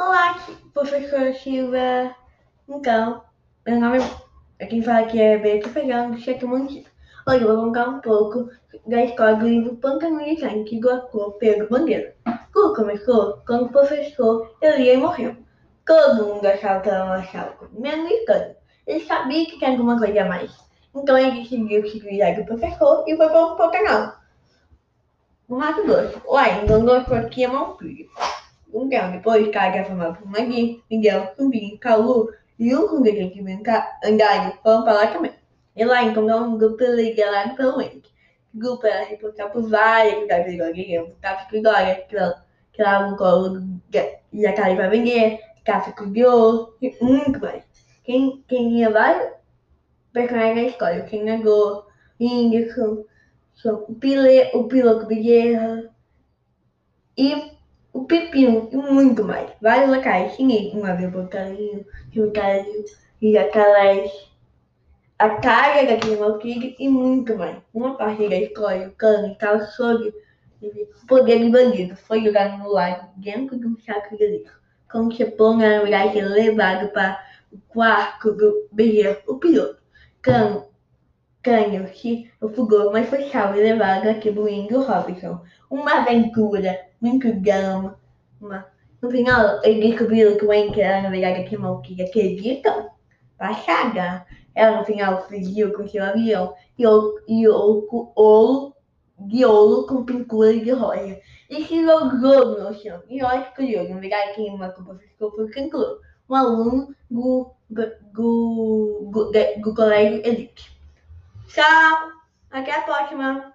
Olá, professora Silva. Então, meu nome é quem fala aqui é Beto Ferrando, cheque Montito. Hoje eu vou contar um pouco da história do livro Sangue, do ator Pedro Bandeira. Tudo começou quando o professor Elia morreu. Todo mundo achava que não achava, menos Cano. Ele sabia que tinha alguma coisa a mais. Então ele decidiu se cuidar do professor e foi para o Pantanal. No Mato Grosso. Lá em Gondor, aqui é um tempo depois, Caga formado por Magui, Miguel, Zumbinho, Calu e um com que Andário foram para lá também. E lá encontrou um grupo liderado pelo Wendy. O grupo era reportado por várias cidades igual Guilherme, Tráfico de que lá um colo e a Cali para vender, Tráfico de Ouro e muito mais. Quem, quem ia vários personagens da história, quem negou, Índico, o, pile, o piloto de guerra e o pepino e muito mais. Vários locais. Tinha uma vez Bocalinho, Juncarinho, Jacalés, a carga daquele malquilho e muito mais. Uma parte da o cano estava sob o poder de bandido. Foi jogado no lago dentro de um saco de lixo. Quando chegou na verdade levado para o quarto do bezerro, o piloto. Cano Canho que o fugou, mas foi salvo e levado do Índio Robinson. Uma aventura muito grande. No final, ele descobriu que o Enker era, na verdade, aquele mal que acreditam. Passada. Ela, no final, fugiu com seu avião e o, e o, de ouro com pintura de rosa. E se jogou no oceano. E olha que curioso, na verdade, quem matou o professor foi o Cancro, um aluno do, do, do, do colégio Elite. Tchau! Até a próxima!